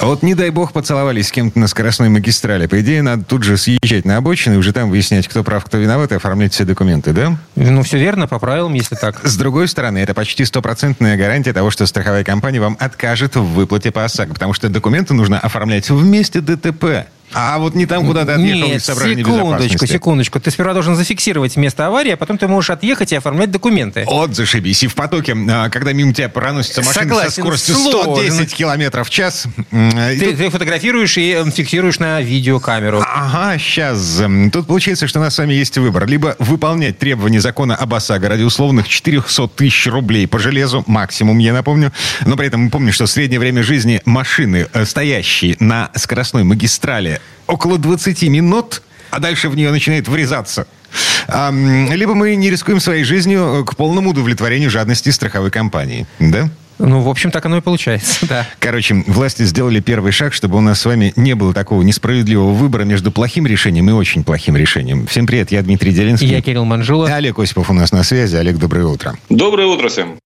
Вот не дай бог поцеловались с кем-то на скоростной магистрали. По идее, надо тут же съезжать на обочину и уже там выяснять, кто прав, кто виноват, и оформлять все документы, да? Ну, все верно, по правилам, если так. С другой стороны, это почти стопроцентная гарантия того, что страховая компания вам откажет в выплате по ОСАГО, потому что документы нужно оформлять вместе ДТП. А вот не там, куда ты отъехал Нет, из соображений секундочку, секундочку. Ты сперва должен зафиксировать место аварии, а потом ты можешь отъехать и оформлять документы. Вот зашибись. И в потоке, а, когда мимо тебя проносится машина со Согласен, скоростью сложно. 110 километров в час. И Ты, тут- ты фотографируешь и э, фиксируешь на видеокамеру. Ага, сейчас. Тут получается, что у нас с вами есть выбор. Либо выполнять требования закона об ОСАГО ради условных 400 тысяч рублей по железу, максимум, я напомню. Но при этом мы помним, что среднее время жизни машины, э, стоящей на скоростной магистрали, около 20 минут, а дальше в нее начинает врезаться. Либо мы не рискуем своей жизнью э, к полному удовлетворению жадности страховой компании. Да? Ну, в общем, так оно и получается, да. Короче, власти сделали первый шаг, чтобы у нас с вами не было такого несправедливого выбора между плохим решением и очень плохим решением. Всем привет, я Дмитрий Делинский. Я Кирилл Манжула. Олег Осипов у нас на связи. Олег, доброе утро. Доброе утро всем.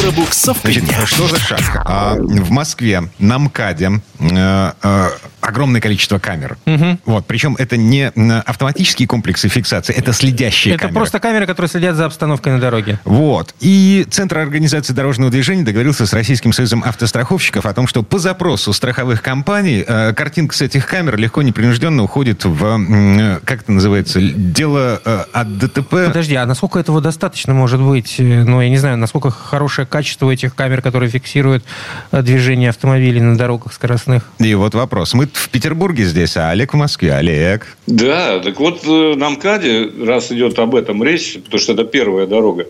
Пробуксовка Значит, дня. что за шаг? А, в Москве на МКАДе э, э, огромное количество камер. Вот, причем это не автоматические комплексы фиксации, это следящие Это камеры. просто камеры, которые следят за обстановкой на дороге. Вот. И Центр организации дорожного движения договорился с Российским союзом автостраховщиков о том, что по запросу страховых компаний э, картинка с этих камер легко, непринужденно уходит в, э, как это называется, дело э, от ДТП. Подожди, а насколько этого достаточно может быть? Э, Ну, я не знаю, насколько хорошее качество этих камер, которые фиксируют э, движение автомобилей на дорогах скоростных? И вот вопрос. Мы в Петербурге здесь, а Олег в Москве. Олег. Да, так вот э, на МКАДе, раз идет об этом речь, потому что это первая дорога,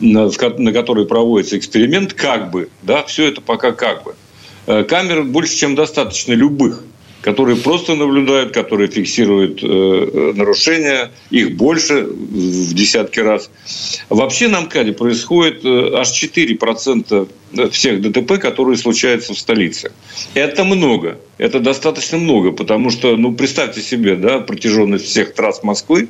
на, которой проводится эксперимент, как бы, да, все это пока как бы. Э, Камер больше, чем достаточно любых, которые просто наблюдают, которые фиксируют э, э, нарушения, их больше в десятки раз. Вообще на МКАДе происходит э, аж 4% всех ДТП, которые случаются в столице. Это много. Это достаточно много, потому что, ну, представьте себе, да, протяженность всех трасс Москвы,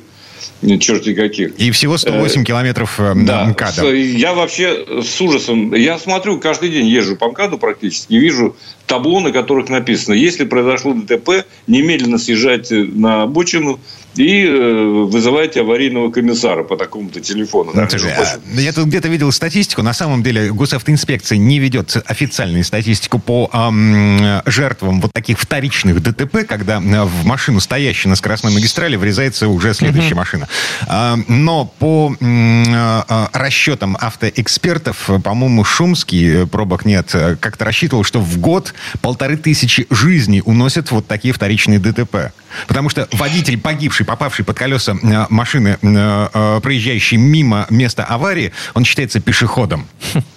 черти каких. И всего 108 километров э, Да, МКАДа. я вообще с ужасом, я смотрю, каждый день езжу по МКАДу практически, вижу табло, на которых написано, если произошло ДТП, немедленно съезжайте на обочину и э, вызывайте аварийного комиссара по такому-то телефону. Ну, Да, слушай, а, я тут где-то видел статистику. На самом деле госавтоинспекция не ведет официальную статистику по ам, жертвам вот таких вторичных ДТП, когда а, в машину, стоящую на скоростной магистрали, врезается уже следующая машина. А, но по а, а, расчетам автоэкспертов, э, по-моему, Шумский, э, пробок нет, э, как-то рассчитывал, что в год полторы тысячи жизней уносят вот такие вторичные ДТП. Потому что водитель, погибший, попавший под колеса э, машины, э, э, проезжающей мимо места аварии, он считается пешеходом.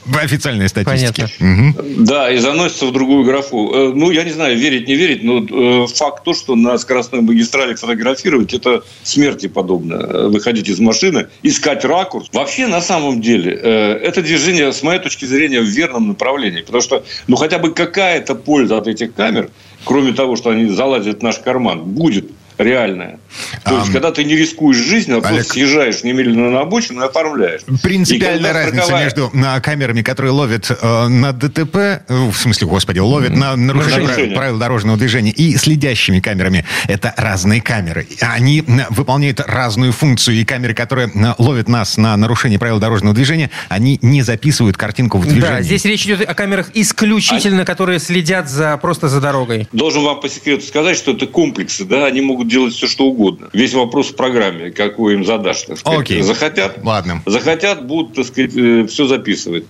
В официальной статистике. Мгм. Да, и заносится в другую графу. Э, Ну, я не знаю, верить, не верить, но э, факт то, что на скоростной магистрали фотографировать, это смерти подобно. Э, Выходить из машины, искать ракурс. Вообще, на самом деле, это движение, с моей точки зрения, в верном направлении. Потому что, ну, хотя бы какая-то польза от этих камер, кроме того, что они залазят в наш карман, будет реальная. То есть, Ам. когда ты не рискуешь жизнью, а Олег. просто съезжаешь немедленно на обочину и оформляешь. И Принципиальная когда разница страховая- между а, камерами, которые ловят э, на ДТП, э, в смысле, господи, ловят на нарушение Нарушение. правил, правил дорожного движения, и следящими камерами. Это разные камеры. Они выполняют разную функцию. И камеры, которые ловят нас на нарушение правил дорожного движения, они не записывают картинку в движении. Да, здесь речь идет о камерах исключительно, которые следят за, просто за дорогой. Должен вам по секрету сказать, что это комплексы, да, они могут делать все, что угодно. Весь вопрос в программе, какую им задашь. Так сказать. Окей. Захотят, Ладно. захотят, будут, так сказать, все записывать.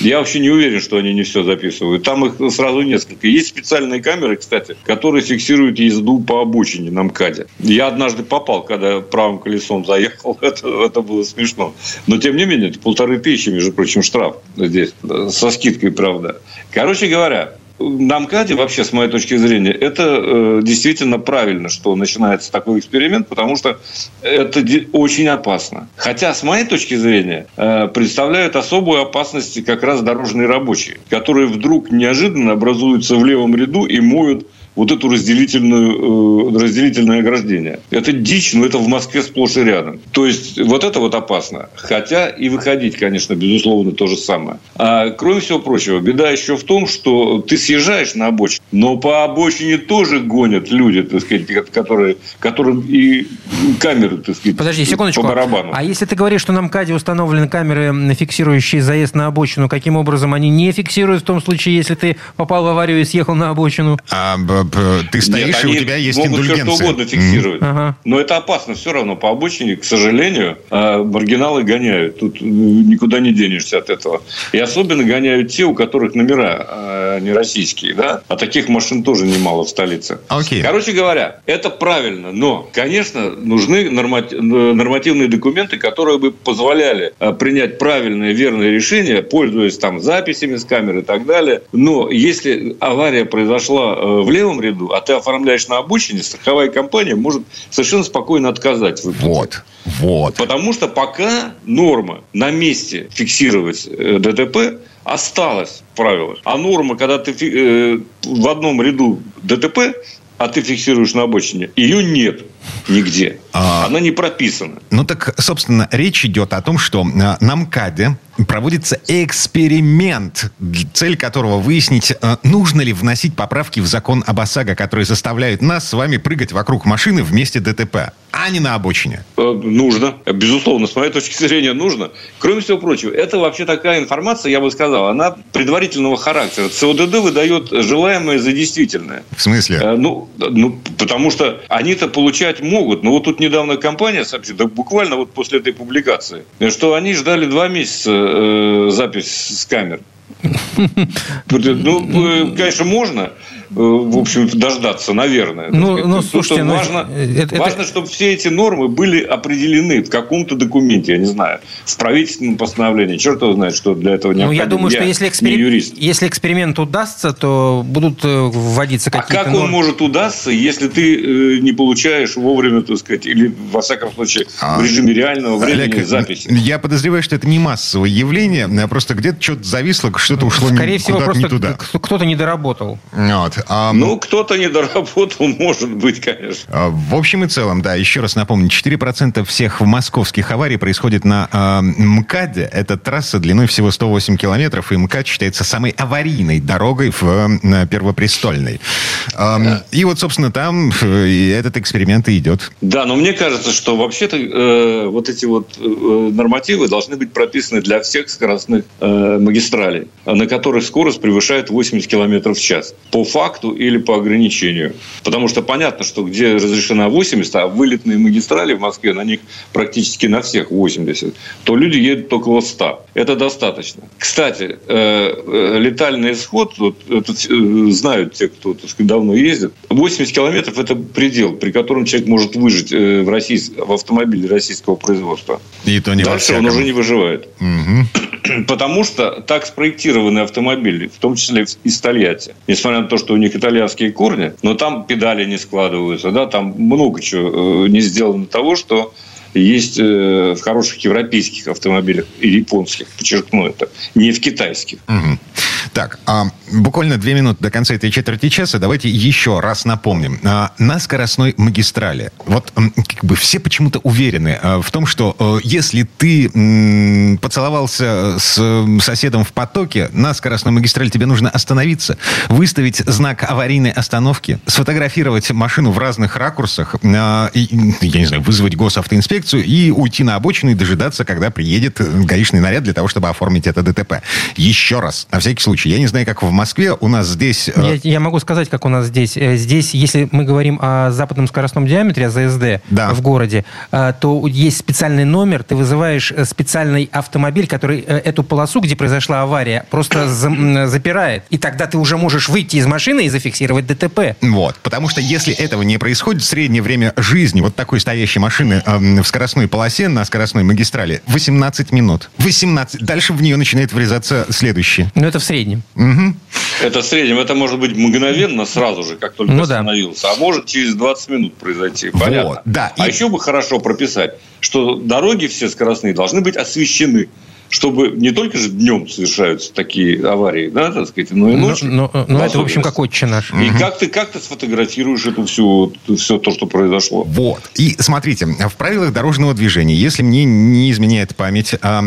Я вообще не уверен, что они не все записывают. Там их сразу несколько. Есть специальные камеры, кстати, которые фиксируют езду по обочине на МКАДе. Я однажды попал, когда правым колесом заехал. Это, это было смешно. Но, тем не менее, это полторы тысячи, между прочим, штраф здесь. Со скидкой, правда. Короче говоря, на МКАДе, вообще, с моей точки зрения, это э, действительно правильно, что начинается такой эксперимент, потому что это очень опасно. Хотя, с моей точки зрения, э, представляют особую опасность как раз дорожные рабочие, которые вдруг неожиданно образуются в левом ряду и моют вот эту разделительную, э, разделительное ограждение. Это дичь, но это в Москве сплошь и рядом. То есть, вот это вот опасно. Хотя и выходить, конечно, безусловно, то же самое. А кроме всего прочего, беда еще в том, что ты съезжаешь на обочину, но по обочине тоже гонят люди, так сказать, которые, которым и камеры, так сказать, Подожди, секундочку. по барабану. А если ты говоришь, что на МКАДе установлены камеры, фиксирующие заезд на обочину, каким образом они не фиксируют в том случае, если ты попал в аварию и съехал на обочину? А, ты стоишь, Нет, и у тебя есть могут индульгенция. все что угодно фиксировать. Ага. Но это опасно все равно. По обочине, к сожалению, а, маргиналы гоняют. Тут никуда не денешься от этого. И особенно гоняют те, у которых номера а, не российские. Да? А таких машин тоже немало в столице. Окей. Короче говоря, это правильно. Но, конечно, нужны нормати- нормативные документы, которые бы позволяли а, принять правильное, верное решение, пользуясь там записями с камер и так далее. Но если авария произошла в левом ряду, а ты оформляешь на обочине, страховая компания может совершенно спокойно отказать в выплате. Вот, вот. Потому что пока норма на месте фиксировать э, ДТП осталась в правилах. А норма, когда ты э, в одном ряду ДТП, а ты фиксируешь на обочине, ее нет нигде. А. Она не прописана. Ну так, собственно, речь идет о том, что на МКАДе проводится эксперимент, цель которого выяснить, э, нужно ли вносить поправки в закон об ОСАГО, которые заставляют нас с вами прыгать вокруг машины вместе ДТП, а не на обочине. Э, Нужно. Безусловно, с моей точки зрения, нужно. Кроме всего прочего, это вообще такая информация, я бы сказал, она предварительного характера. ЦОДД выдает желаемое за действительное. В смысле? Э, Ну, ну, потому что они-то получать могут. Но вот тут недавно компания сообщила, да буквально вот после этой публикации, что они ждали два месяца э, запись с камер. Ну, э, конечно, можно, в общем, дождаться, наверное. Ну, ну, слушайте, ну, важно, это- это- важно, чтобы все эти нормы были определены в каком-то документе, я не знаю, в правительственном постановлении. Черт его знает, что для этого Ну, необходимо. я думаю, что если, не эксперим- юрист. если эксперимент удастся, то будут э, вводиться А какие-то как он нормы. может удастся, если ты э, не получаешь вовремя, так сказать, или, во всяком случае, А, в режиме реального времени Олег, записи? я подозреваю, что это не массовое явление, а просто где-то что-то зависло, что-то ушло не- Скорее всего, просто не туда. кто-то не доработал. Вот. А, Ну, кто-то не доработал, может быть, конечно. А, В общем и целом, да, еще раз напомню, 4% всех московских аварий происходит на э, МКАДе. Это трасса длиной всего 108 километров, и МКАД считается самой аварийной дорогой в э, Первопрестольной. Эм, И вот, собственно, там э, этот эксперимент и идет. Да, но мне кажется, что вообще-то э, вот эти вот э, нормативы должны быть прописаны для всех скоростных э, магистралей, на которых скорость превышает 80 км в час. По факту или по ограничению. Потому что понятно, что где разрешена 80, а вылетные магистрали в Москве, на них практически на всех 80, то люди едут около 100. Это достаточно. Кстати, э, э, летальный исход, вот, это, э, знают те, кто так сказать, давно ездит, 80 километров – это предел, при котором человек может выжить в, российс- в автомобиле российского производства. И то не Дальше он уже не выживает. Мгм. Потому что так спроектированы автомобили, в том числе из Тольятти. Несмотря на то, что у них итальянские корни, но там педали не складываются, да, там много чего э, не сделано того, что есть э, в хороших европейских автомобилях и японских, подчеркну это, не в китайских. Мгм. Так, а, буквально две минуты до конца этой четверти часа. Давайте еще раз напомним. А, на скоростной магистрали. Вот как бы все почему-то уверены а, в том, что э, если ты м, поцеловался с соседом в потоке, на скоростной магистрали тебе нужно остановиться, выставить знак аварийной остановки, сфотографировать машину в разных ракурсах, а, и, я не знаю, вызвать госавтоинспекцию и уйти на обочину и дожидаться, когда приедет э, гаишный наряд для того, чтобы оформить это ДТП. Еще раз, на всякий случай. Я не знаю, как в Москве, у нас здесь... э, Я, я могу сказать, как у нас здесь. Э, Здесь, если мы говорим о западном скоростном диаметре, о ЗСД Да. в городе, э, то есть специальный номер, ты вызываешь специальный автомобиль, который эту полосу, где произошла авария, просто за- запирает. И тогда ты уже можешь выйти из машины и зафиксировать ДТП. Вот, потому что если этого не происходит, среднее время жизни вот такой стоящей машины эм, в скоростной полосе на скоростной магистрали 18 минут. 18. Дальше в нее начинает врезаться следующий. Но это в среднем. Мгм. Это в среднем, это может быть мгновенно, сразу же, как только Ну да. остановился. А может через 20 минут произойти. Понятно. Вот, да. А И- еще бы хорошо прописать, что дороги все скоростные должны быть освещены чтобы не только же днем совершаются такие аварии, да, так сказать, но и ночью. Ну, ну, ну это, в общем, как отче наш. И угу. как ты, как ты сфотографируешь эту всю, все то, что произошло? Вот. И смотрите, в правилах дорожного движения, если мне не изменяет память, а,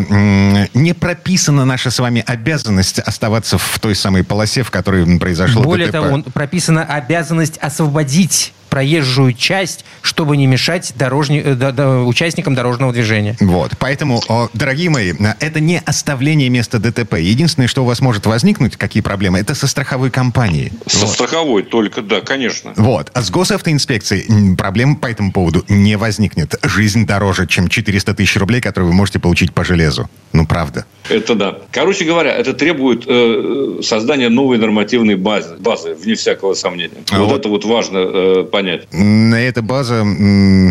не прописана наша с вами обязанность оставаться в той самой полосе, в которой произошло Более ДТП. того, прописана обязанность освободить проезжую часть, чтобы не мешать дорожни... Э, участникам дорожного движения. Вот. Поэтому, дорогие мои, это не оставление места ДТП. Единственное, что у вас может возникнуть, какие проблемы, это со страховой компанией. Со вот. страховой только, да, конечно. Вот. А с госавтоинспекцией проблем по этому поводу не возникнет. Жизнь дороже, чем 400 тысяч рублей, которые вы можете получить по железу. Ну, правда. Это да. Короче говоря, это требует э, создания новой нормативной базы, базы, вне всякого сомнения. А вот, вот это вот важно э, понять. Эта база,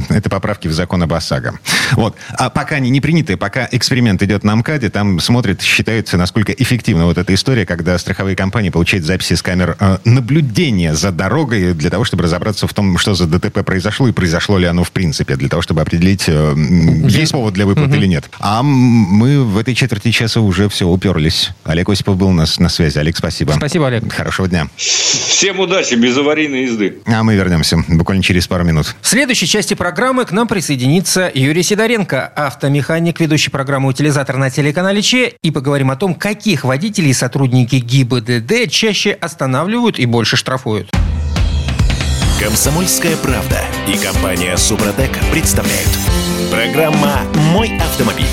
это поправки в закон об ОСАГО. Вот. А пока они не приняты, пока эксперимент идет на МКАДе, там смотрят, считаются, насколько эффективна вот эта история, когда страховые компании получают записи с камер э, наблюдения за дорогой для того, чтобы разобраться в том, что за ДТП произошло и произошло ли оно в принципе, для того, чтобы определить, э, есть повод для выплаты угу. или нет. А мы в этой четверти часа уже все уперлись. Олег Осипов был у нас на связи. Олег, спасибо. Спасибо, Олег. Хорошего дня. Всем удачи, без аварийной езды. А мы вернемся буквально через пару минут. В следующей части программы к нам присоединится Юрий Сидоренко, автомеханик, ведущий программу «Утилизатор» на телеканале Че. И поговорим о том, каких водителей сотрудники ГИБДД чаще останавливают и больше штрафуют. Комсомольская правда и компания «Супротек» представляют. Программа «Мой автомобиль».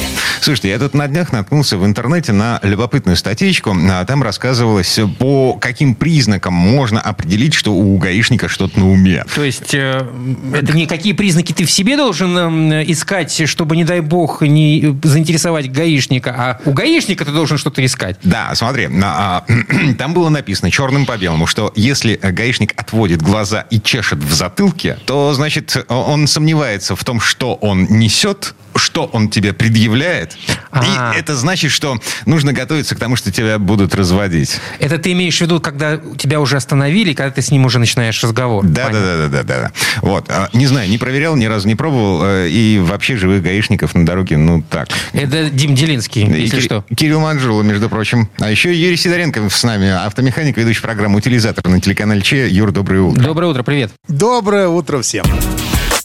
Слушайте, я тут на днях наткнулся в интернете на любопытную статейку. А там рассказывалось, по каким признакам можно определить, что у гаишника что-то на уме. То есть э, это не какие признаки ты в себе должен э, искать, чтобы, не дай бог, не заинтересовать гаишника, а у гаишника ты должен что-то искать. Да, смотри, а, там было написано черным по белому, что если гаишник отводит глаза и чешет в затылке, то, значит, он сомневается в том, что он несет, что он тебе предъявляет. А-а-а. И это значит, что нужно готовиться к тому, что тебя будут разводить. Это ты имеешь в виду, когда тебя уже остановили, когда ты с ним уже начинаешь разговор. Да, да, да, да, да, да. Вот. А, не знаю, не проверял, ни разу не пробовал. Э, и вообще живых гаишников на дороге, ну так. Это Дим Делинский, если Кир- что. Кирилл Манжула, между прочим. А еще Юрий Сидоренко с нами, автомеханик, ведущий программу «Утилизатор» на телеканале Че. Юр, доброе утро. Доброе утро, привет. Доброе утро всем.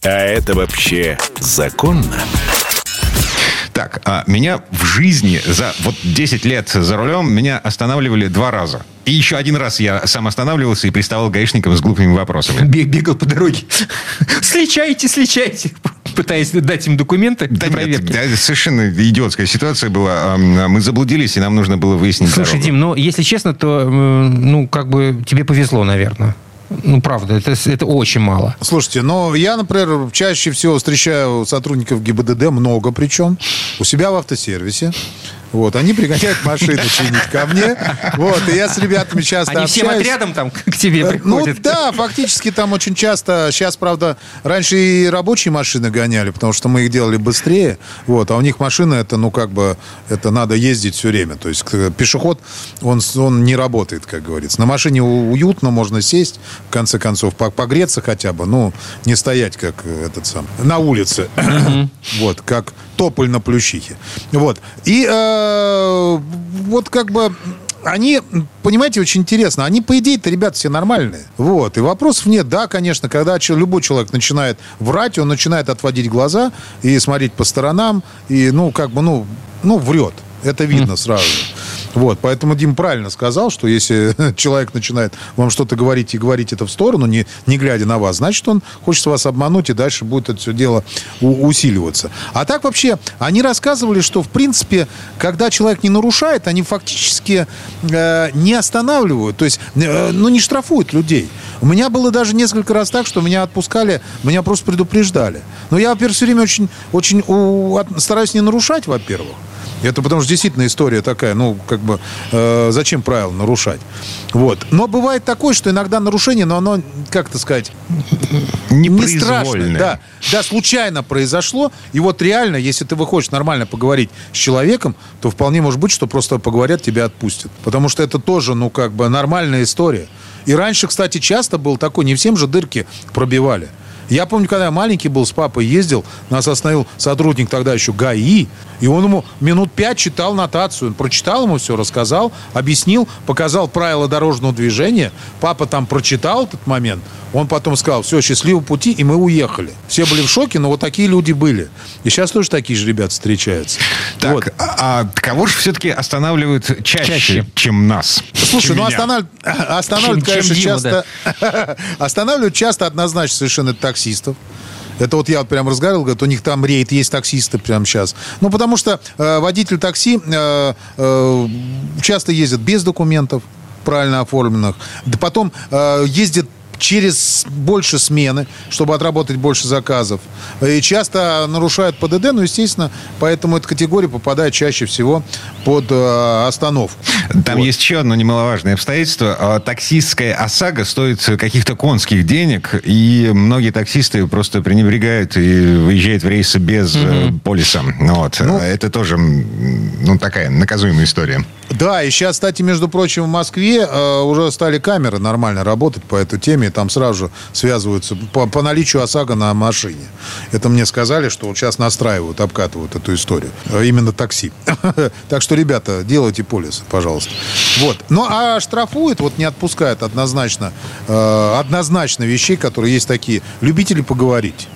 А это вообще законно? Так, а меня в жизни за вот 10 лет за рулем меня останавливали два раза. И еще один раз я сам останавливался и приставал гаишникам с глупыми вопросами. Бегал по дороге. Сличайте, сличайте пытаясь дать им документы да проверки. Нет, да, совершенно идиотская ситуация была. Мы заблудились, и нам нужно было выяснить Слушай, дорогу. Дим, ну, если честно, то, ну, как бы тебе повезло, наверное. Ну, правда, это, это очень мало. Слушайте, но я, например, чаще всего встречаю сотрудников ГИБДД, много причем, у себя в автосервисе. Вот, они пригоняют машину чинить ко мне. Вот, и я с ребятами часто Они общаюсь. всем отрядом там к тебе э, приходят? Ну, да, фактически там очень часто. Сейчас, правда, раньше и рабочие машины гоняли, потому что мы их делали быстрее. Вот, а у них машина, это, ну, как бы, это надо ездить все время. То есть пешеход, он, он не работает, как говорится. На машине уютно, можно сесть, в конце концов, погреться хотя бы, ну, не стоять, как этот сам, на улице. Вот, как тополь на плющихе. Вот. И э, вот как бы они, понимаете, очень интересно. Они, по идее-то, ребята все нормальные. Вот. И вопросов нет. Да, конечно, когда любой человек начинает врать, он начинает отводить глаза и смотреть по сторонам, и, ну, как бы, ну, ну врет. Это видно сразу. Вот, поэтому Дим правильно сказал, что если человек начинает вам что-то говорить и говорить это в сторону, не, не глядя на вас, значит, он хочет вас обмануть, и дальше будет это все дело усиливаться. А так вообще, они рассказывали, что, в принципе, когда человек не нарушает, они фактически э, не останавливают, то есть, э, ну, не штрафуют людей. У меня было даже несколько раз так, что меня отпускали, меня просто предупреждали. Но я, во-первых, все время очень, очень у, стараюсь не нарушать, во-первых. Это потому что действительно история такая, ну, как бы, э, зачем правила нарушать? Вот. Но бывает такое, что иногда нарушение, но оно, как это сказать, не страшно. Да, да, случайно произошло. И вот реально, если ты выходишь нормально поговорить с человеком, то вполне может быть, что просто поговорят, тебя отпустят. Потому что это тоже, ну, как бы, нормальная история. И раньше, кстати, часто был такой, не всем же дырки пробивали. Я помню, когда я маленький был, с папой ездил, нас остановил сотрудник тогда еще ГАИ, и он ему минут пять читал нотацию. Он прочитал ему все, рассказал, объяснил, показал правила дорожного движения. Папа там прочитал этот момент. Он потом сказал, все, счастливого пути, и мы уехали. Все были в шоке, но вот такие люди были. И сейчас тоже такие же ребята встречаются. Так, Вот. а, а кого же все-таки останавливают чаще, Чаще. чем нас? Слушай, чем ну останов- останавливают, Чем- чем конечно, Дима, часто... Останавливают часто однозначно совершенно таксистов. Это вот я вот прям разговаривал, говорит, у них там рейд есть таксисты прямо сейчас. Ну, потому что э, водитель такси э, э, часто ездит без документов правильно оформленных. Да потом э, ездит через больше смены, чтобы отработать больше заказов. И часто нарушают ПДД, ну, естественно, поэтому эта категория попадает чаще всего под э, остановку. Там Вот. есть еще одно немаловажное обстоятельство. А, Таксистская ОСАГО стоит каких-то конских денег, и многие таксисты просто пренебрегают и выезжают в рейсы без э, полиса. Вот. А Это тоже ну, такая наказуемая история. Да, и сейчас, кстати, между прочим, в Москве э, уже стали камеры нормально работать по этой теме, и там сразу же связываются по, по наличию ОСАГО на машине. Это мне сказали, что вот сейчас настраивают, обкатывают эту историю. Э, Именно такси. Так что, ребята, делайте полисы, пожалуйста. Вот. Ну, а штрафуют, вот не отпускают однозначно, э, однозначно вещей, которые есть такие. Любители поговорить.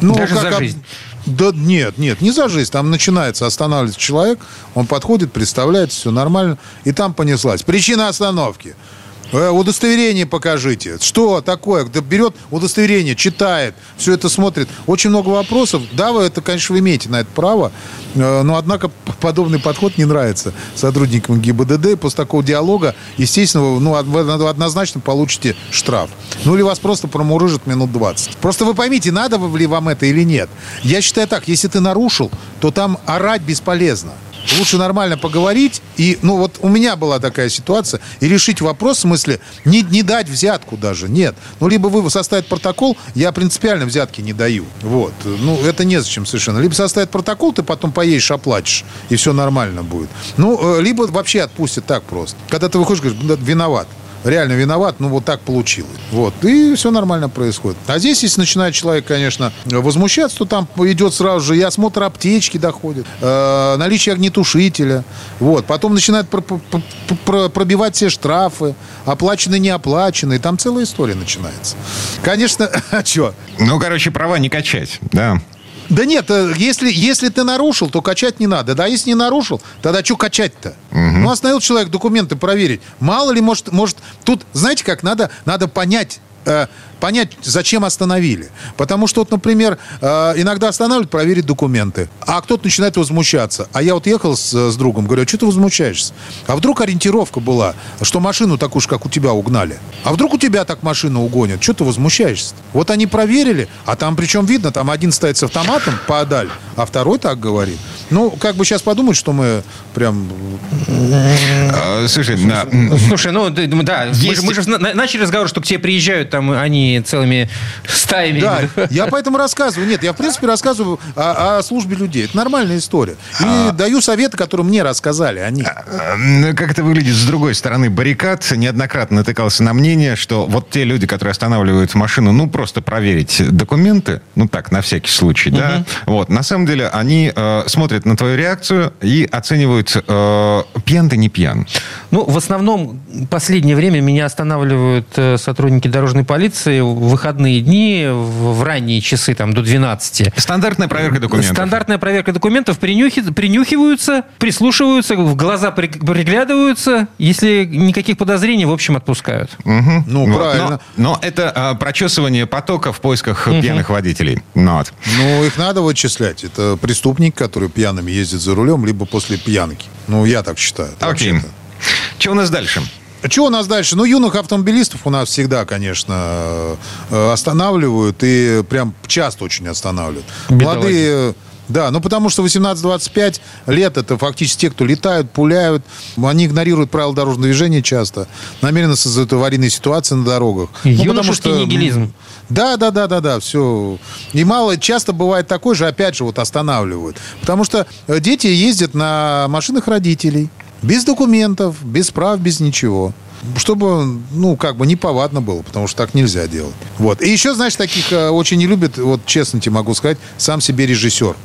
Ну, Даже за об- жизнь. Да нет, нет, не за жизнь. Там начинается, останавливается человек, он подходит, представляется, все нормально, и там понеслась. Причина остановки. Э, удостоверение покажите. Что такое? Да берет удостоверение, читает, все это смотрит. Очень много вопросов. Да, вы это, конечно, вы имеете на это право, э, но, однако, подобный подход не нравится сотрудникам ГИБДД. После такого диалога, естественно, ну, вы однозначно получите штраф. Ну, или вас просто промурыжат минут 20. Просто вы поймите, надо ли вам это или нет. Я считаю так, если ты нарушил, то там орать бесполезно. Лучше нормально поговорить. И, ну, вот у меня была такая ситуация. И решить вопрос, в смысле, не, не дать взятку даже. Нет. Ну, либо вы составить протокол, я принципиально взятки не даю. Вот. Ну, это незачем совершенно. Либо составить протокол, ты потом поедешь, оплатишь. И все нормально будет. Ну, э, либо вообще отпустят так просто. Когда ты выходишь, говоришь, «Да, виноват реально виноват, ну вот так получилось. Вот. И все нормально происходит. А здесь, если начинает человек, конечно, возмущаться, то там идет сразу же и осмотр аптечки доходит, э, наличие огнетушителя. Вот. Потом начинает про- про- про- пробивать все штрафы, оплаченные, неоплаченные. Там целая история начинается. Конечно, а что? ну, короче, права не качать, да. Да нет, э, если, если ты нарушил, то качать не надо. Да, если не нарушил, тогда что качать-то? Ну, остановил человек документы проверить. Мало ли, может, может тут, знаете как, надо, надо понять, э, понять, зачем остановили. Потому что, вот, например, э, иногда останавливают проверить документы, а кто-то начинает возмущаться. А я вот ехал с, с другом, говорю, а что ты возмущаешься? А вдруг ориентировка была, что машину такую же, как у тебя, угнали? А вдруг у тебя так машину угонят? Что ты возмущаешься? Вот они проверили, а там причем видно, там один стоит с автоматом поодаль, а второй так говорит. Ну, как бы сейчас подумать, что мы прям... А, Слушай, на- Слушай, ну да, мы Есть- же, мы же на- начали разговор, что к тебе приезжают там они целыми стаями. Да, я поэтому рассказываю. Нет, я, в принципе, рассказываю о, о службе людей. Это нормальная история. И даю советы, которые мне рассказали они. А, ну, Как это выглядит с другой стороны баррикад? Неоднократно натыкался на мнение, что вот те люди, которые останавливают машину, ну, просто проверить документы, ну, так, на всякий случай, да, вот, на самом деле они э, смотрят на твою реакцию и оценивают, э, пьян ты, не пьян. Ну, в основном, последнее время меня останавливают э, сотрудники дорожной полиции в выходные дни, в, ранние часы, там, до 12. Стандартная проверка документов. Стандартная проверка документов, принюхи- принюхиваются, прислушиваются, в глаза при- приглядываются. Если никаких подозрений, в общем, отпускают. Мгм. Ну, Вот. правильно. Но, но это а, прочесывание потока в поисках пьяных водителей. Ну, вот. Ну, их надо вычислять. Это преступник, который пьяными ездит за рулем, либо после пьянки. Ну, я так считаю. Окей. Что у нас дальше? Что у нас дальше? Ну, юных автомобилистов у нас всегда, конечно, э, останавливают. И прям часто очень останавливают. Бедолаги. Молодые... Да, ну потому что 18-25 лет это фактически те, кто летают, пуляют. Они игнорируют правила дорожного движения часто. Намеренно создают аварийные ситуации на дорогах. Ну, потому Юношеский нигилизм. Да, да, да, да, да, все. И мало, часто бывает такой же, опять же, вот останавливают. Потому что э, дети ездят на машинах родителей. Без документов, без прав, без ничего чтобы, ну, как бы неповадно было, потому что так нельзя делать. Вот. И еще, знаешь, таких э, очень не любят, вот честно тебе могу сказать, сам себе режиссер.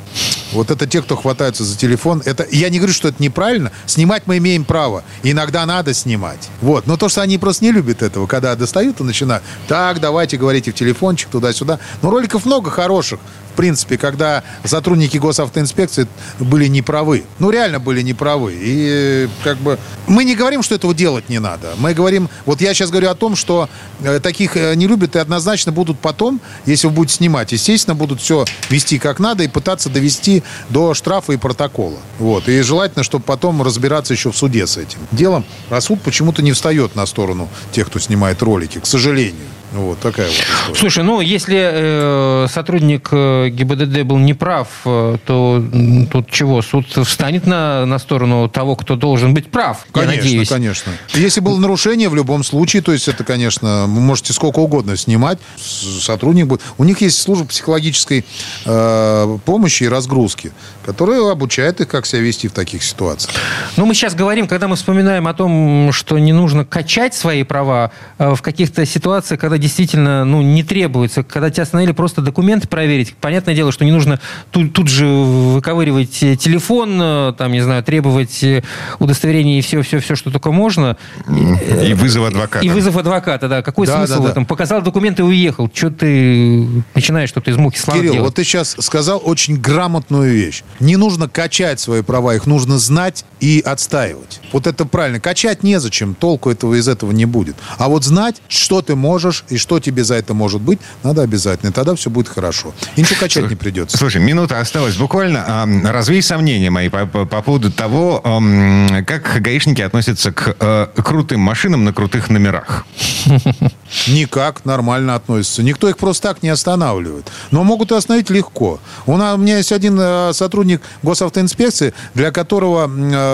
Вот это те, кто хватаются за телефон. Это, я не говорю, что это неправильно. Снимать мы имеем право. Иногда надо снимать. Вот. Но то, что они просто не любят этого, когда достают и начинают, так, давайте говорите в телефончик туда-сюда. Но роликов много хороших принципе, когда сотрудники госавтоинспекции были неправы. Ну, реально были неправы. И как бы мы не говорим, что этого делать не надо. Мы говорим, вот я сейчас говорю о том, что э, таких э, не любят и однозначно будут потом, если вы будете снимать, естественно, будут все вести как надо и пытаться довести до штрафа и протокола. Вот. И желательно, чтобы потом разбираться еще в суде с этим делом. А суд почему-то не встает на сторону тех, кто снимает ролики, к сожалению. Вот такая вот история. Слушай, ну если э, сотрудник э, ГИБДД был неправ, э, то тут чего? Суд встанет на, на сторону того, кто должен быть прав. Конечно, я надеюсь. конечно. Если было нарушение, в любом случае, то есть это, конечно, вы можете сколько угодно снимать, сотрудник будет. У них есть служба психологической э, помощи и разгрузки, которая обучает их, как себя вести в таких ситуациях. Ну, мы сейчас говорим, когда мы вспоминаем о том, что не нужно качать свои права э, в каких-то ситуациях, когда действительно ну, не требуется. Когда тебя остановили просто документы проверить, понятное дело, что не нужно тут, тут же выковыривать телефон, э, там, не знаю, требовать э, удостоверения и все, все, все, что только можно. И вызов адвоката. И вызов адвоката, да. Какой Да, смысл да, в да. этом? Показал документы и уехал. Что ты начинаешь что-то из мухи слова Кирилл, делать? вот ты сейчас сказал очень грамотную вещь. Не нужно качать свои права, их нужно знать и отстаивать. Вот это правильно. Качать незачем, толку этого из этого не будет. А вот знать, что ты можешь и что тебе за это может быть, надо обязательно. И тогда все будет хорошо. И ничего качать не придется. Слушай, минута осталась буквально. А, Развей сомнения мои по, по- по поводу того, как гаишники относятся к э, крутым машинам на крутых номерах. Никак нормально относятся. Никто их просто так не останавливает. Но могут и остановить легко. У, нас, у меня есть один э, сотрудник госавтоинспекции, для которого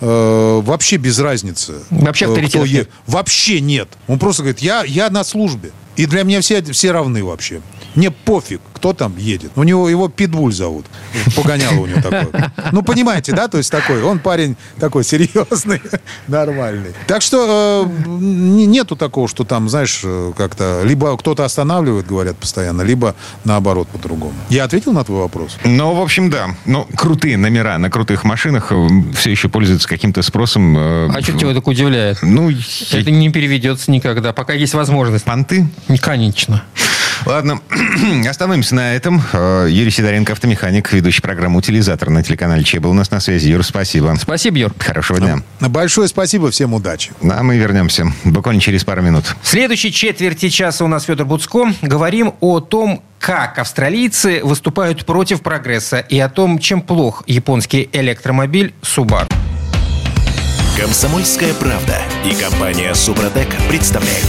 э, вообще без разницы. Вообще э, кто авторитета е- нет. Вообще нет. Он просто говорит, я, я на службе. И для меня все, все равны вообще. Мне пофиг, кто там едет. У него его Питбуль зовут. Погоняло у него такой. Ну, понимаете, да? То есть такой. Он парень такой серьезный, нормальный. Так что э, нету такого, что там, знаешь, э, как-то... Либо кто-то останавливает, говорят постоянно, либо наоборот по-другому. Я ответил на твой вопрос? Ну, в общем, да. Ну, крутые номера на крутых машинах э, все еще пользуются каким-то спросом. э, А что тебя так удивляет? Ну, Это не переведется никогда, пока есть возможность. понты. Конечно. Ладно, остановимся на этом. Э, Юрий Сидоренко, автомеханик, ведущий программы «Утилизатор» на телеканале Че был у нас на связи. Юр, спасибо. Спасибо, Юр. Хорошего дня. Большое спасибо, всем удачи. Ну, А мы вернемся буквально через пару минут. В следующей четверти часа у нас Федор Буцко. Говорим о том, как австралийцы выступают против прогресса и о том, чем плох японский электромобиль Subaru. Комсомольская правда и компания Супротек представляют.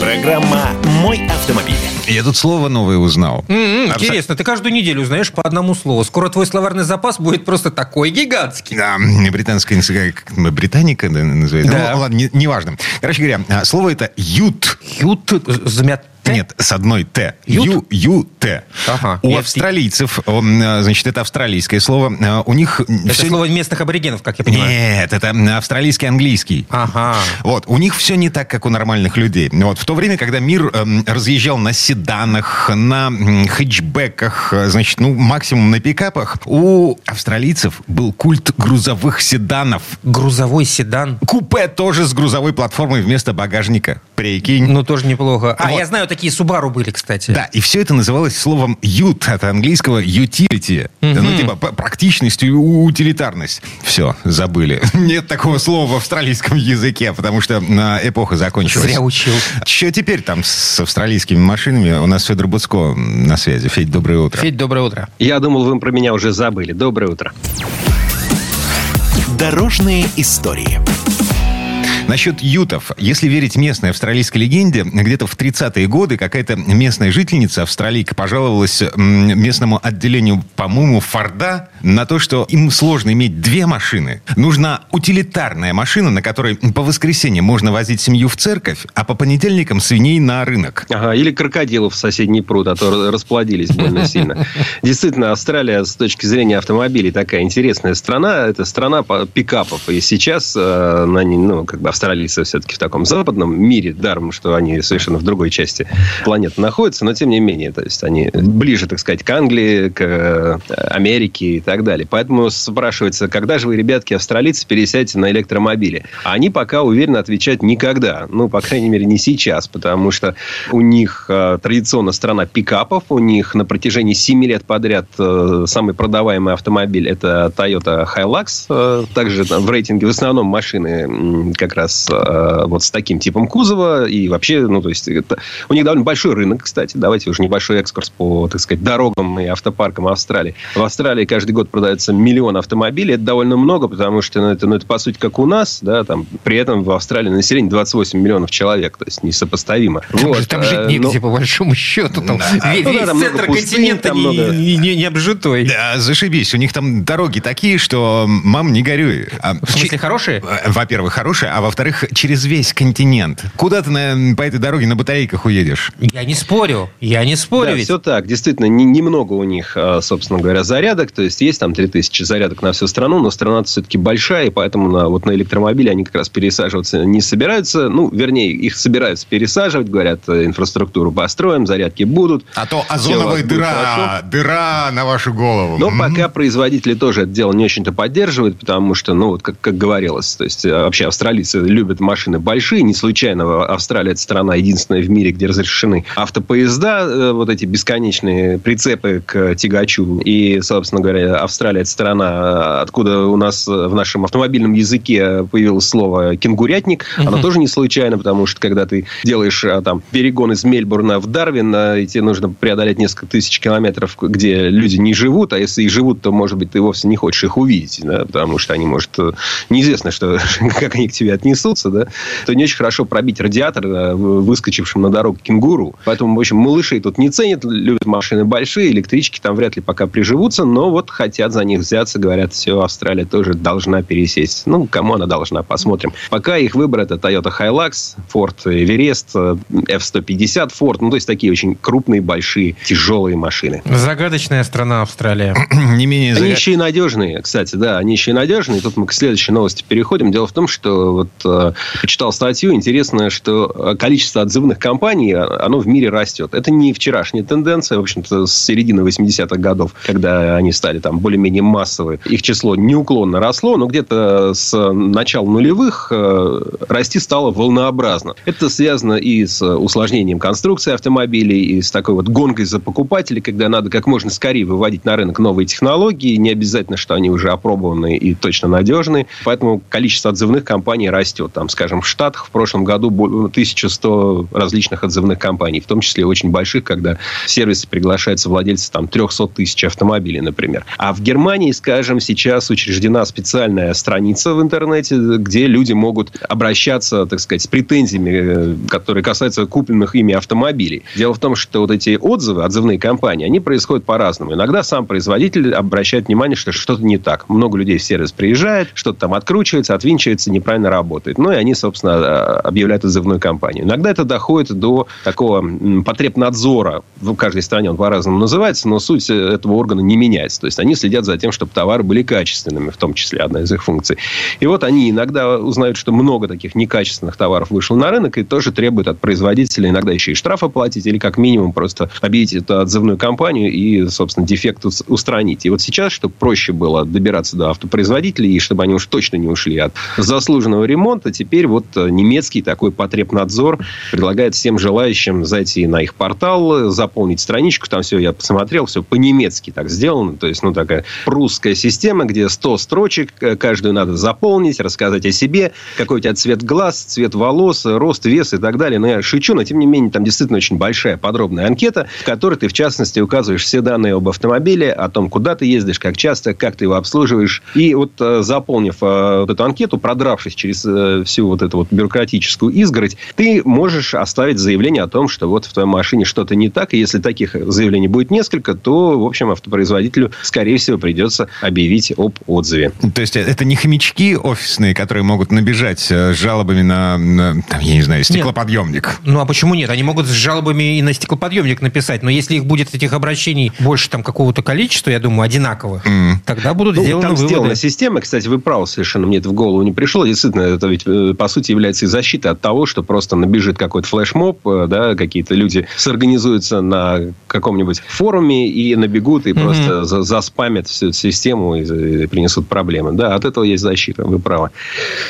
Программа «Мой автомобиль». Я тут слово новое узнал. М-м, Абсо- Интересно, ты каждую неделю узнаешь по одному слову. Скоро твой словарный запас будет просто такой гигантский. Да, британская энциклопедия, британика да, называется. Да. Ну, ладно, не- неважно. Короче говоря, а, слово это «ют». Ют замят. Нет, с одной «т». Ют? Ю, т. Ага. У Я- австралийцев, а, значит, это австралийское слово. а, У них... Это слово местных аборигенов, как я понимаю. Нет, это австралийский английский. Ага. Вот, у них все не так, как у нормальных людей. Вот, в то время, когда мир эм, разъезжал на седанах, на хэтчбеках, э, значит, ну, максимум на пикапах, у австралийцев был культ грузовых седанов. Грузовой седан. Купе тоже с грузовой платформой вместо багажника. Прикинь. Ну, тоже неплохо. А, Вот. я знаю, такие Subaru были, кстати. Да, и все это называлось словом «ют» от английского «utility». Да, Ну, типа практичность утилитарность. Все, забыли. Нет такого слова в австралийском языке, потому что а, эпоха закончилась. Зря учил. Что теперь там с австралийскими машинами? У нас Федор Буцко на связи. Федь, доброе утро. Федь, доброе утро. Я думал, вы про меня уже забыли. Доброе утро. Дорожные истории. Насчет ютов. Если верить местной австралийской легенде, где-то в 30-е годы какая-то местная жительница, австралийка, пожаловалась местному отделению, по-моему, Форда на то, что им сложно иметь две машины. Нужна утилитарная машина, на которой по воскресеньям можно возить семью в церковь, а по понедельникам свиней на рынок. Ага, или крокодилов в соседний пруд, а то расплодились больно сильно. Действительно, Австралия с точки зрения автомобилей такая интересная страна. Это страна пикапов. И сейчас э, на, ну, как бы австралийцы все-таки в таком западном мире, даром, что они совершенно в другой части планеты находятся, но тем не менее, то есть они ближе, так сказать, к Англии, к э, Америке и так далее. Поэтому спрашивается, когда же вы, ребятки, австралийцы, пересядете на электромобили? А они пока уверенно отвечают никогда. Ну, по крайней мере, не сейчас, потому что у них э, традиционно страна пикапов, у них на протяжении 7 лет подряд э, самый продаваемый автомобиль это Toyota Hilux. Э, также там, в рейтинге в основном машины как раз э, вот с таким типом кузова. И вообще, ну, то есть, это... у них довольно большой рынок, кстати. Давайте уже небольшой экскурс по, так сказать, дорогам и автопаркам Австралии. В Австралии каждый год продается миллион автомобилей. Это довольно много, потому что ну, это, ну, это по сути как у нас, да, там, при этом в Австралии население 28 миллионов человек, то есть несопоставимо. Там, вот, там жить негде, но... по большому счету. Там, да. Весь, ну, да, там центр пустынь, континента там много... не, не, не обжитой. Да, зашибись. У них там дороги такие, что мам, не горюй. А, в смысле, Ч... хорошие? Э, во-первых, хорошие, а во-вторых, через весь континент. Куда ты на, по этой дороге на батарейках уедешь? Я не спорю. Я не спорю. Да, ведь. все так. Действительно, не, немного у них, а, собственно говоря, зарядок. То есть, есть там 3000 зарядок на всю страну, но страна все-таки большая, и поэтому на, вот на электромобиле они как раз пересаживаться не собираются. Ну, вернее, их собираются пересаживать. Говорят, э, инфраструктуру построим, зарядки будут. А то озоновая дыра, дыра на вашу голову. Но mm-hmm. пока производители тоже это дело не очень-то поддерживают, потому что, ну, вот как, как говорилось, то есть, э, вообще австралийцы любят машины большие. Не случайно Австралия – это страна единственная в мире, где разрешены автопоезда, э, вот эти бесконечные прицепы к тягачу. И, собственно говоря, Австралия – это страна, откуда у нас в нашем автомобильном языке появилось слово «кенгурятник». Оно тоже не случайно, потому что, когда ты делаешь а, там перегон из Мельбурна в Дарвин, и тебе нужно преодолеть несколько тысяч километров, где люди не живут, а если и живут, то, может быть, ты вовсе не хочешь их увидеть, да, потому что они, может, э, неизвестно, что, как они к тебе отнесутся, да, то не очень хорошо пробить радиатор э, выскочившим на дорогу кенгуру. Поэтому, в общем, малышей тут не ценят, любят машины большие, электрички там вряд ли пока приживутся, но вот хотят за них взяться, говорят, все, Австралия тоже должна пересесть. Ну, кому она должна, посмотрим. Пока их выбор это Toyota Hilux, Ford Everest, F-150 Ford, ну, то есть такие очень крупные, большие, тяжелые машины. Загадочная страна Австралия. Не менее загад... Они еще и надежные, кстати, да, они еще и надежные. Тут мы к следующей новости переходим. Дело в том, что вот э, почитал статью, интересно, что количество отзывных компаний, оно в мире растет. Это не вчерашняя тенденция, в общем-то, с середины 80-х годов, когда они стали там более-менее массовые. Их число неуклонно росло, но где-то с начала нулевых э, расти стало волнообразно. Это связано и с усложнением конструкции автомобилей, и с такой вот гонкой за покупателей, когда надо как можно скорее выводить на рынок новые технологии. Не обязательно, что они уже опробованы и точно надежны. Поэтому количество отзывных компаний растет. Там, скажем, в Штатах в прошлом году 1100 различных отзывных компаний, в том числе очень больших, когда в сервисы приглашаются владельцы там 300 тысяч автомобилей, например. А в Германии, скажем, сейчас учреждена специальная страница в интернете, где люди могут обращаться, так сказать, с претензиями, э, которые касаются купленных ими автомобилей. Дело в том, что вот эти отзывы, отзывные компании, они происходят по-разному. Иногда сам производитель обращает внимание, что что-то не так. Много людей в сервис приезжает, что-то там откручивается, отвинчивается, неправильно работает. Ну, и они, собственно, а, объявляют отзывную компанию. Иногда это доходит до такого потребнадзора. В каждой стране он по-разному называется, но суть этого органа не меняется. То есть, они следят за тем, чтобы товары были качественными, в том числе одна из их функций. И вот они иногда узнают, что много таких некачественных товаров вышло на рынок, и тоже требуют от производителя иногда еще и штрафы платить, или как минимум просто объявить эту отзывную компанию и, собственно, дефект устранить. И вот сейчас, чтобы проще было добираться до автопроизводителей, и чтобы они уж точно не ушли от заслуженного ремонта, теперь вот э, немецкий такой потребнадзор предлагает всем желающим зайти на их портал, заполнить страничку, там все, я посмотрел, все по-немецки так сделано, то есть, ну, такая прусская система, где 100 строчек, э, каждую надо заполнить, рассказать о себе, какой у тебя цвет глаз, цвет волос, рост, вес и так далее. Но я шучу, но тем не менее там действительно очень большая подробная анкета, в которой ты, в частности, указываешь все данные об автомобиле, о том, куда ты ездишь, как часто, как ты его обслуживаешь. И вот э, заполнив эту анкету, продравшись через э, всю вот эту вот бюрократическую изгородь, ты можешь оставить заявление о том, что вот в твоей машине что-то не так, и если таких заявлений будет несколько, то, в общем, автопроизводителю, скорее всего, придется объявить об отзыве. То есть это не хомячки офисные, которые могут набежать э, с жалобами на, на, там, я не знаю, стеклоподъемник? Ну, а почему нет? Они могут с жалобами и на стеклоподъемник написать, но если их будет этих обращений больше там какого-то количества, я думаю, одинаковых, тогда будут Ну, сделаны там выводы. сделана система, кстати, вы правы совершенно, мне это в голову не пришло. Действительно, это ведь, э, по сути, является и защитой от того, что просто набежит какой-то флешмоб, э, да, какие-то люди сорганизуются на каком-нибудь форуме и набегут, и просто за- заспамят всю эту систему и, и принесут проблемы. Да, от этого есть защита, вы правы.